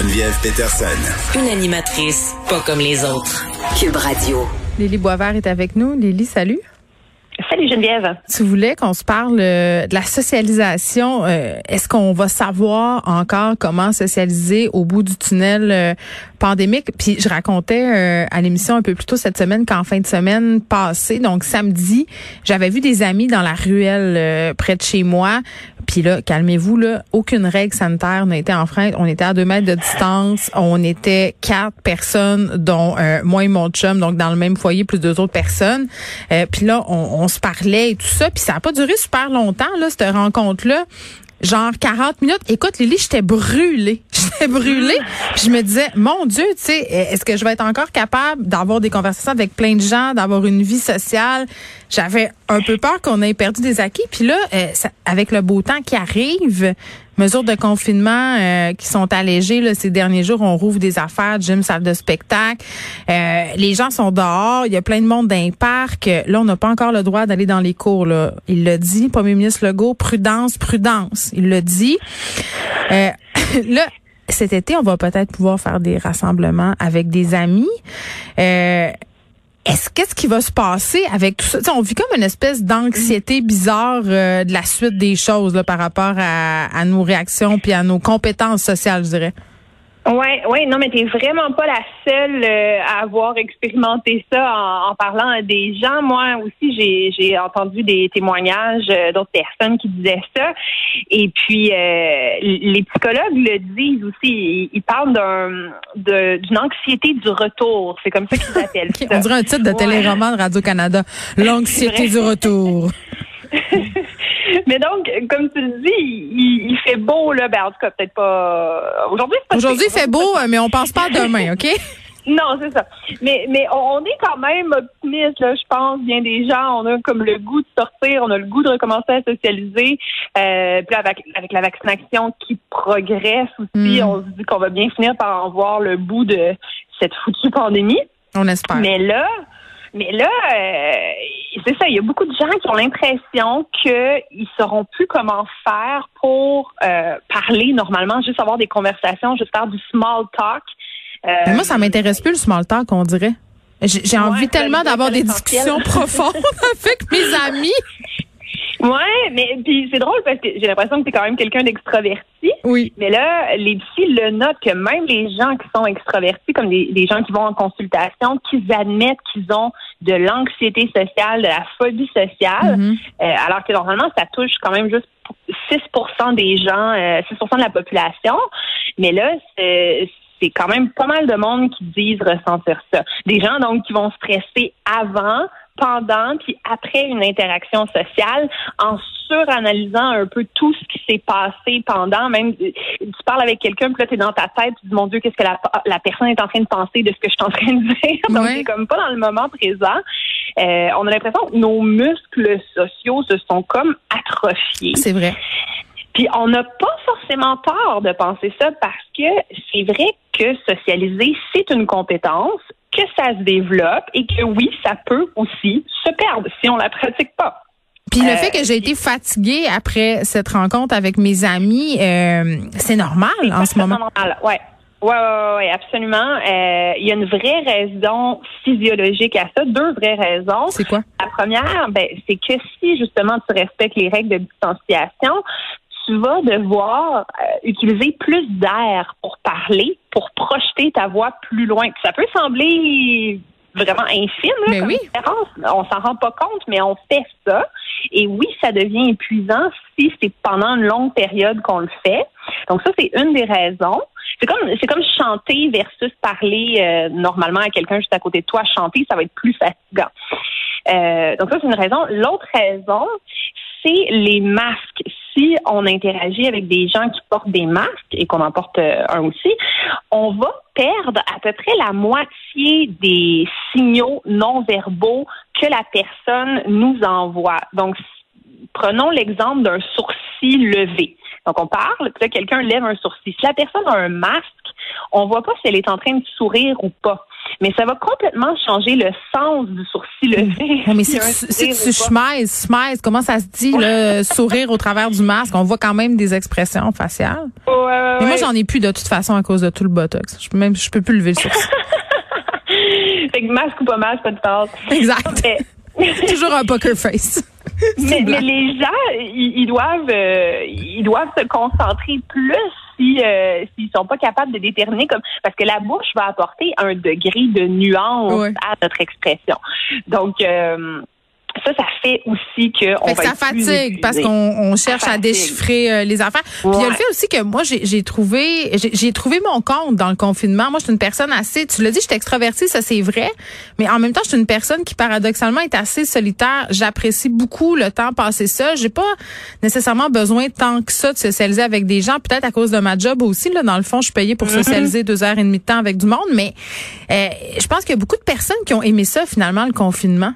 Geneviève Peterson. Une animatrice pas comme les autres. Cube Radio. Lily Boisvert est avec nous. Lily, salut. Salut Geneviève. Tu voulais qu'on se parle euh, de la socialisation. Euh, est-ce qu'on va savoir encore comment socialiser au bout du tunnel euh, pandémique? Puis je racontais à l'émission un peu plus tôt cette semaine qu'en fin de semaine passée, donc samedi, j'avais vu des amis dans la ruelle près de chez moi. Puis là, calmez-vous, là, aucune règle sanitaire n'a été enfreinte. On était à deux mètres de distance. On était quatre personnes, dont moi et mon chum, donc dans le même foyer, plus deux autres personnes. puis là, on se parlait et tout ça. Puis ça n'a pas duré super longtemps, là, cette rencontre-là. Genre 40 minutes. Écoute, Lily, j'étais brûlée. J'étais brûlée. Puis je me disais, mon Dieu, tu sais, est-ce que je vais être encore capable d'avoir des conversations avec plein de gens, d'avoir une vie sociale? J'avais un peu peur qu'on ait perdu des acquis. Puis là, euh, avec le beau temps qui arrive, mesures de confinement euh, qui sont allégées là, ces derniers jours. On rouvre des affaires, gym, salle de spectacle. Euh, les gens sont dehors. Il y a plein de monde dans les parcs. Là, on n'a pas encore le droit d'aller dans les cours. Là. Il l'a dit, Premier ministre Legault, prudence, prudence. Il l'a dit. Euh, là, cet été, on va peut-être pouvoir faire des rassemblements avec des amis. Euh, est-ce qu'est-ce qui va se passer avec tout ça? On vit comme une espèce d'anxiété bizarre euh, de la suite des choses là, par rapport à, à nos réactions puis à nos compétences sociales, je dirais. Ouais, ouais, non, mais t'es vraiment pas la seule euh, à avoir expérimenté ça en, parlant à des gens. Moi aussi, j'ai, j'ai entendu des témoignages euh, d'autres personnes qui disaient ça. Et puis, euh, les psychologues le disent aussi. Ils, parlent d'un, d'une anxiété du retour. C'est comme ça qu'ils appellent ça. On dirait un titre de téléroman de Radio Canada. L'anxiété du retour. Mais donc, comme tu le dis, il, fait beau, là. Ben, en tout cas, peut-être pas. Aujourd'hui, c'est pas Aujourd'hui, il fait beau, mais on pense pas à demain, OK? Non, c'est ça. Mais, mais on est quand même optimiste, là, je pense. Bien des gens, on a comme le goût de sortir, on a le goût de recommencer à socialiser. Euh, puis avec, avec la vaccination qui progresse aussi, mm. on se dit qu'on va bien finir par en voir le bout de cette foutue pandémie. On espère. Mais là, mais là, euh, c'est ça, il y a beaucoup de gens qui ont l'impression qu'ils sauront plus comment faire pour euh, parler normalement, juste avoir des conversations, juste faire du small talk. Euh, Mais moi, ça m'intéresse plus le small talk, on dirait. J'ai envie tellement d'avoir des discussions profondes avec mes amis. Ouais, mais puis c'est drôle parce que j'ai l'impression que tu es quand même quelqu'un d'extraverti. Oui. Mais là, les psys le notent que même les gens qui sont extravertis, comme des, gens qui vont en consultation, qu'ils admettent qu'ils ont de l'anxiété sociale, de la phobie sociale, mm-hmm. euh, alors que normalement, ça touche quand même juste 6 des gens, 6 euh, de la population. Mais là, c'est c'est quand même pas mal de monde qui disent ressentir ça. Des gens donc qui vont stresser avant, pendant puis après une interaction sociale en suranalysant un peu tout ce qui s'est passé pendant. Même tu parles avec quelqu'un, puis là, tu es dans ta tête, tu dis mon Dieu, qu'est-ce que la, personne est en train de penser de ce que je suis en train de dire? Donc, c'est comme pas dans le moment présent. Euh, on a l'impression que nos muscles sociaux se sont comme atrophiés. C'est vrai. Puis on n'a pas forcément tort de penser ça parce que c'est vrai que socialiser, c'est une compétence, que ça se développe et que oui, ça peut aussi se perdre si on la pratique pas. Puis le fait que j'ai été fatiguée après cette rencontre avec mes amis, euh, c'est normal en ce moment. Normal, ouais. Oui, ouais, ouais, absolument. Euh, il y a une vraie raison physiologique à ça, deux vraies raisons. C'est quoi? La première, ben, c'est que si justement tu respectes les règles de distanciation, tu vas devoir euh, utiliser plus d'air pour parler, pour projeter ta voix plus loin. Ça peut sembler vraiment infime, là, mais oui. On s'en rend pas compte, mais on fait ça. Et oui, ça devient épuisant si c'est pendant une longue période qu'on le fait. Donc ça, c'est une des raisons. C'est comme c'est comme chanter versus parler euh, normalement à quelqu'un juste à côté de toi. Chanter, ça va être plus fatigant. Euh, donc ça, c'est une raison. L'autre raison, c'est les masques si on interagit avec des gens qui portent des masques et qu'on en porte euh, un aussi, on va perdre à peu près la moitié des signaux non verbaux que la personne nous envoie. Donc, prenons l'exemple d'un sourcil levé. Donc, on parle, puis quelqu'un lève un sourcil. Si la personne a un masque, on voit pas si elle est en train de sourire ou pas. Mais ça va complètement changer le sens du sourcil levé. mais si, tu, si tu smile, comment ça se dit, le sourire au travers du masque? On voit quand même des expressions faciales. Ouais, mais moi, j'en ai plus de toute façon à cause de tout le botox. Je peux même, je peux plus lever le sourcil. fait que masque ou pas masque, pas de passe. Exact. Toujours un poker face. mais, les gens, ils, doivent, euh, ils doivent se concentrer plus si euh, s'ils sont pas capables de déterminer comme parce que la bouche va apporter un degré de nuance à notre expression. Donc euh, ça, ça fait aussi que on va ça fatigue parce qu'on cherche à déchiffrer euh, les affaires. Puis il y a le fait aussi que moi j'ai trouvé j'ai trouvé mon compte dans le confinement. Moi, je suis une personne assez. Tu l'as dit, je suis extravertie, ça c'est vrai. Mais en même temps, je suis une personne qui paradoxalement est assez solitaire. J'apprécie beaucoup le temps passé seul. J'ai pas nécessairement besoin tant que ça de socialiser avec des gens. Peut-être à cause de ma job aussi. Là, dans le fond, je suis payée pour mm-hmm. socialiser deux heures et demie de temps avec du monde. Mais euh, je pense qu'il y a beaucoup de personnes qui ont aimé ça finalement le confinement.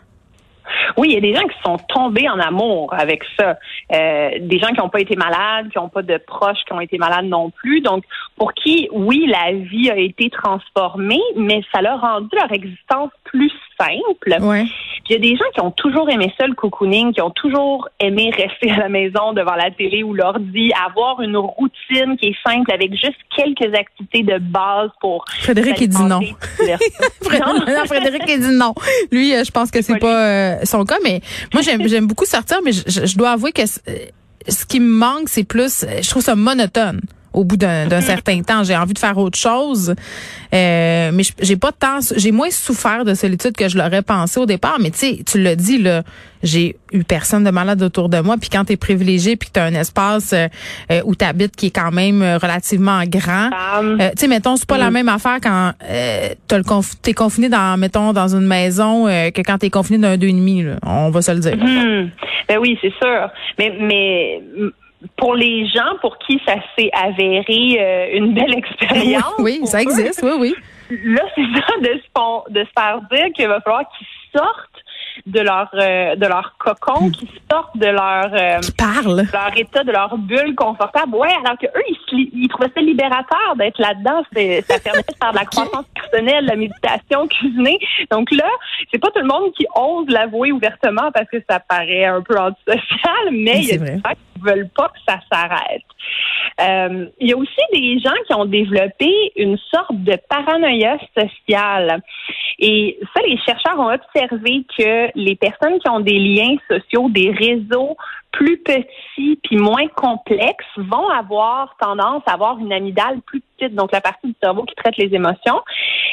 Oui, il y a des gens qui sont tombés en amour avec ça. Euh, des gens qui n'ont pas été malades, qui n'ont pas de proches qui ont été malades non plus. Donc, pour qui, oui, la vie a été transformée, mais ça leur a rendu leur existence plus simple. Ouais. il y a des gens qui ont toujours aimé ça, le cocooning, qui ont toujours aimé rester à la maison devant la télé ou l'ordi, avoir une routine qui est simple avec juste quelques activités de base pour. Frédéric, il dit non. non. Frédéric, il dit non. Lui, euh, je pense que c'est pas euh, son cas, mais moi, j'aime beaucoup sortir, mais je, je dois avouer que ce qui me manque, c'est plus, je trouve ça monotone au bout d'un certain temps. J'ai envie de faire autre chose. Euh, mais j'ai pas tant j'ai moins souffert de solitude que je l'aurais pensé au départ. Mais tu sais, tu l'as dit, là, j'ai eu personne de malade autour de moi. Puis quand tu es privilégié puis que tu as un espace euh, euh, où tu habites qui est quand même relativement grand. tu sais, mettons, c'est pas la mm. même affaire quand tu es confiné dans, mettons, dans une maison que quand tu es confiné d'un deux et demi. On va se le dire. Mm-hmm. Ben oui, c'est sûr. Mais, mais pour les gens pour qui ça s'est avéré euh, une belle expérience. Oui, ça existe, oui, oui. Là, c'est ça de se, de se faire dire qu'il va falloir qu'ils sortent de leur euh, de leur cocon, qui sortent de leur euh, leur état, de leur bulle confortable. Ouais, alors que eux, ils, ils trouvaient ça libérateur d'être là-dedans. Ça permettait de faire de la croissance personnelle, la méditation, cuisiner. Donc là, c'est pas tout le monde qui ose l'avouer ouvertement parce que ça paraît un peu antisocial, mais il y a des gens qui veulent pas que ça s'arrête. Euh, il y a aussi des gens qui ont développé une sorte de paranoïa sociale. Et ça, les chercheurs ont observé que les personnes qui ont des liens sociaux, des réseaux plus petits puis moins complexes vont avoir tendance à avoir une amygdale plus petite, donc la partie du cerveau qui traite les émotions.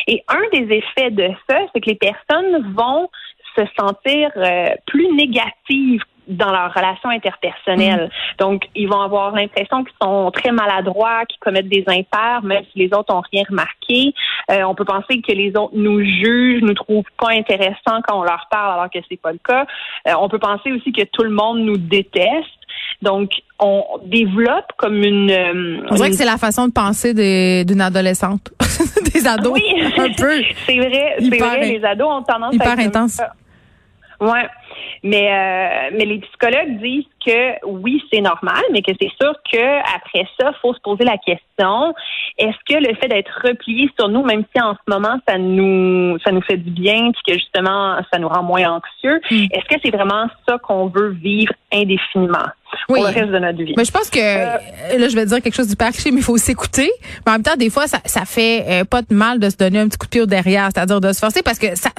Et un des effets de ça, c'est que les personnes vont se sentir euh, plus négatives dans leur relation interpersonnelle. Mm. Donc, ils vont avoir l'impression qu'ils sont très maladroits, qu'ils commettent des impairs, même si les autres ont rien remarqué. Euh, on peut penser que les autres nous jugent, nous trouvent pas intéressants quand on leur parle, alors que c'est pas le cas. Euh, on peut penser aussi que tout le monde nous déteste. Donc, on développe comme une. Euh, on dirait que c'est la façon de penser d'une adolescente, des ados. Oui, un peu. c'est vrai, c'est vrai. Les ados ont tendance hyper à être intense. Ouais. Mais euh, mais les psychologues disent que oui, c'est normal, mais que c'est sûr que après ça, faut se poser la question est-ce que le fait d'être replié sur nous, même si en ce moment ça nous ça nous fait du bien, puis que justement ça nous rend moins anxieux, hmm. est-ce que c'est vraiment ça qu'on veut vivre indéfiniment? pour le reste de notre vie? Mais je pense que euh, là, je vais dire quelque chose du cliché, mais il faut s'écouter. Mais en même temps, des fois, ça, ça fait euh, pas de mal de se donner un petit coup de pied au derrière, c'est-à-dire de se forcer parce que ça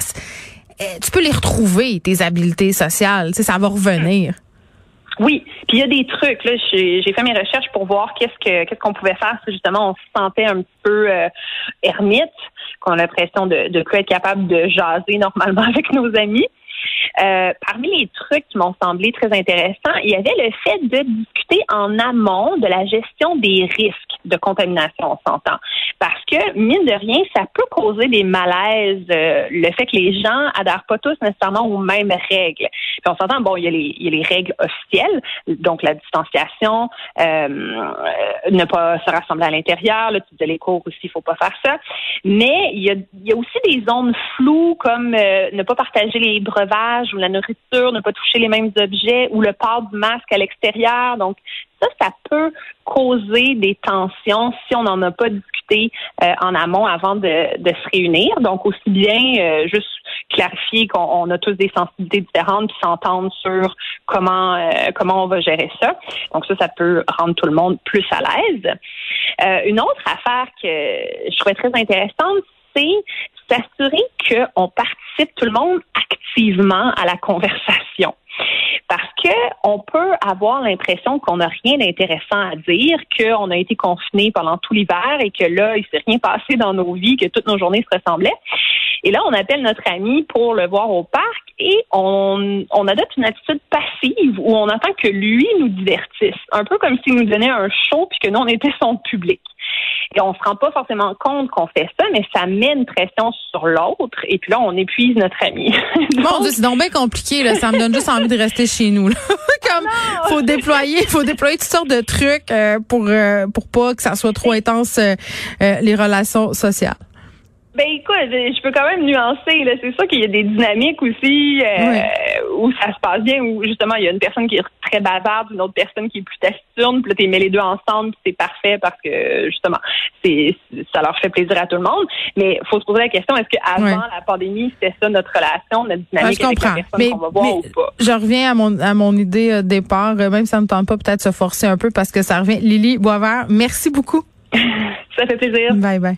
tu peux les retrouver, tes habiletés sociales. Ça va revenir. Oui, puis il y a des trucs. Là, j'ai fait mes recherches pour voir qu'est-ce que qu'est-ce qu'on pouvait faire si justement on se sentait un peu euh, ermite, qu'on a l'impression de de plus être capable de jaser normalement avec nos amis. Euh, parmi les trucs qui m'ont semblé très intéressants, il y avait le fait de discuter en amont de la gestion des risques. de contamination, on s'entend. Parce que, mine de rien, ça peut causer des malaises, euh, le fait que les gens adhèrent pas tous nécessairement aux mêmes règles. Puis on s'entend, bon, il y, a les, règles officielles, donc la distanciation, euh, ne pas se rassembler à l'intérieur, le type de les cours aussi, il faut pas faire ça. Mais il y a, aussi des zones floues comme ne pas partager les breuvages ou la nourriture, ne pas toucher les mêmes objets ou le port du masque à l'extérieur. Donc, ça, ça peut causer des tensions si on n'en a pas discuté euh, en amont avant de, se réunir. Donc, aussi bien euh, juste clarifier qu'on a tous des sensibilités différentes puis s'entendre sur comment euh, comment on va gérer ça. Donc ça, ça peut rendre tout le monde plus à l'aise. une autre affaire que je trouvais très intéressante, c'est s'assurer qu'on participe tout le monde activement à la conversation. Parce que on peut avoir l'impression qu'on n'a rien d'intéressant à dire, qu'on a été confiné pendant tout l'hiver et que là, il s'est rien passé dans nos vies, que toutes nos journées se ressemblaient. Et là, on appelle notre ami pour le voir au parc et on, on adopte une attitude passive où on attend que lui nous divertisse. Un peu comme s'il nous donnait un show puis que nous, on était son public. Et on se rend pas forcément compte qu'on fait ça, mais ça met une pression sur l'autre. Et puis là, on épuise notre ami. Mon Dieu, c'est donc bien compliqué. Là. Ça me donne juste envie de rester chez nous. Là. Comme faut déployer, faut déployer toutes sortes de trucs euh, pour euh, pour pas que ça soit trop intense euh, les relations sociales. Ben écoute, je peux quand même nuancer. Là. C'est sûr qu'il y a des dynamiques aussi euh, où ça se passe bien, où justement il y a une personne qui est très bavarde, une autre personne qui est plus taciturne, puis là tu mets les deux ensemble, c'est parfait parce que justement c'est ça leur fait plaisir à tout le monde. Mais faut se poser la question est-ce qu'avant la pandémie c'était ça notre relation, notre dynamique avec la personne qu'on va voir ou pas? Je reviens à mon à mon idée de euh, départ, euh, même si ça ne tente pas peut-être se forcer un peu parce que ça revient. Lily Boisvert, merci beaucoup. ça fait plaisir. Bye bye.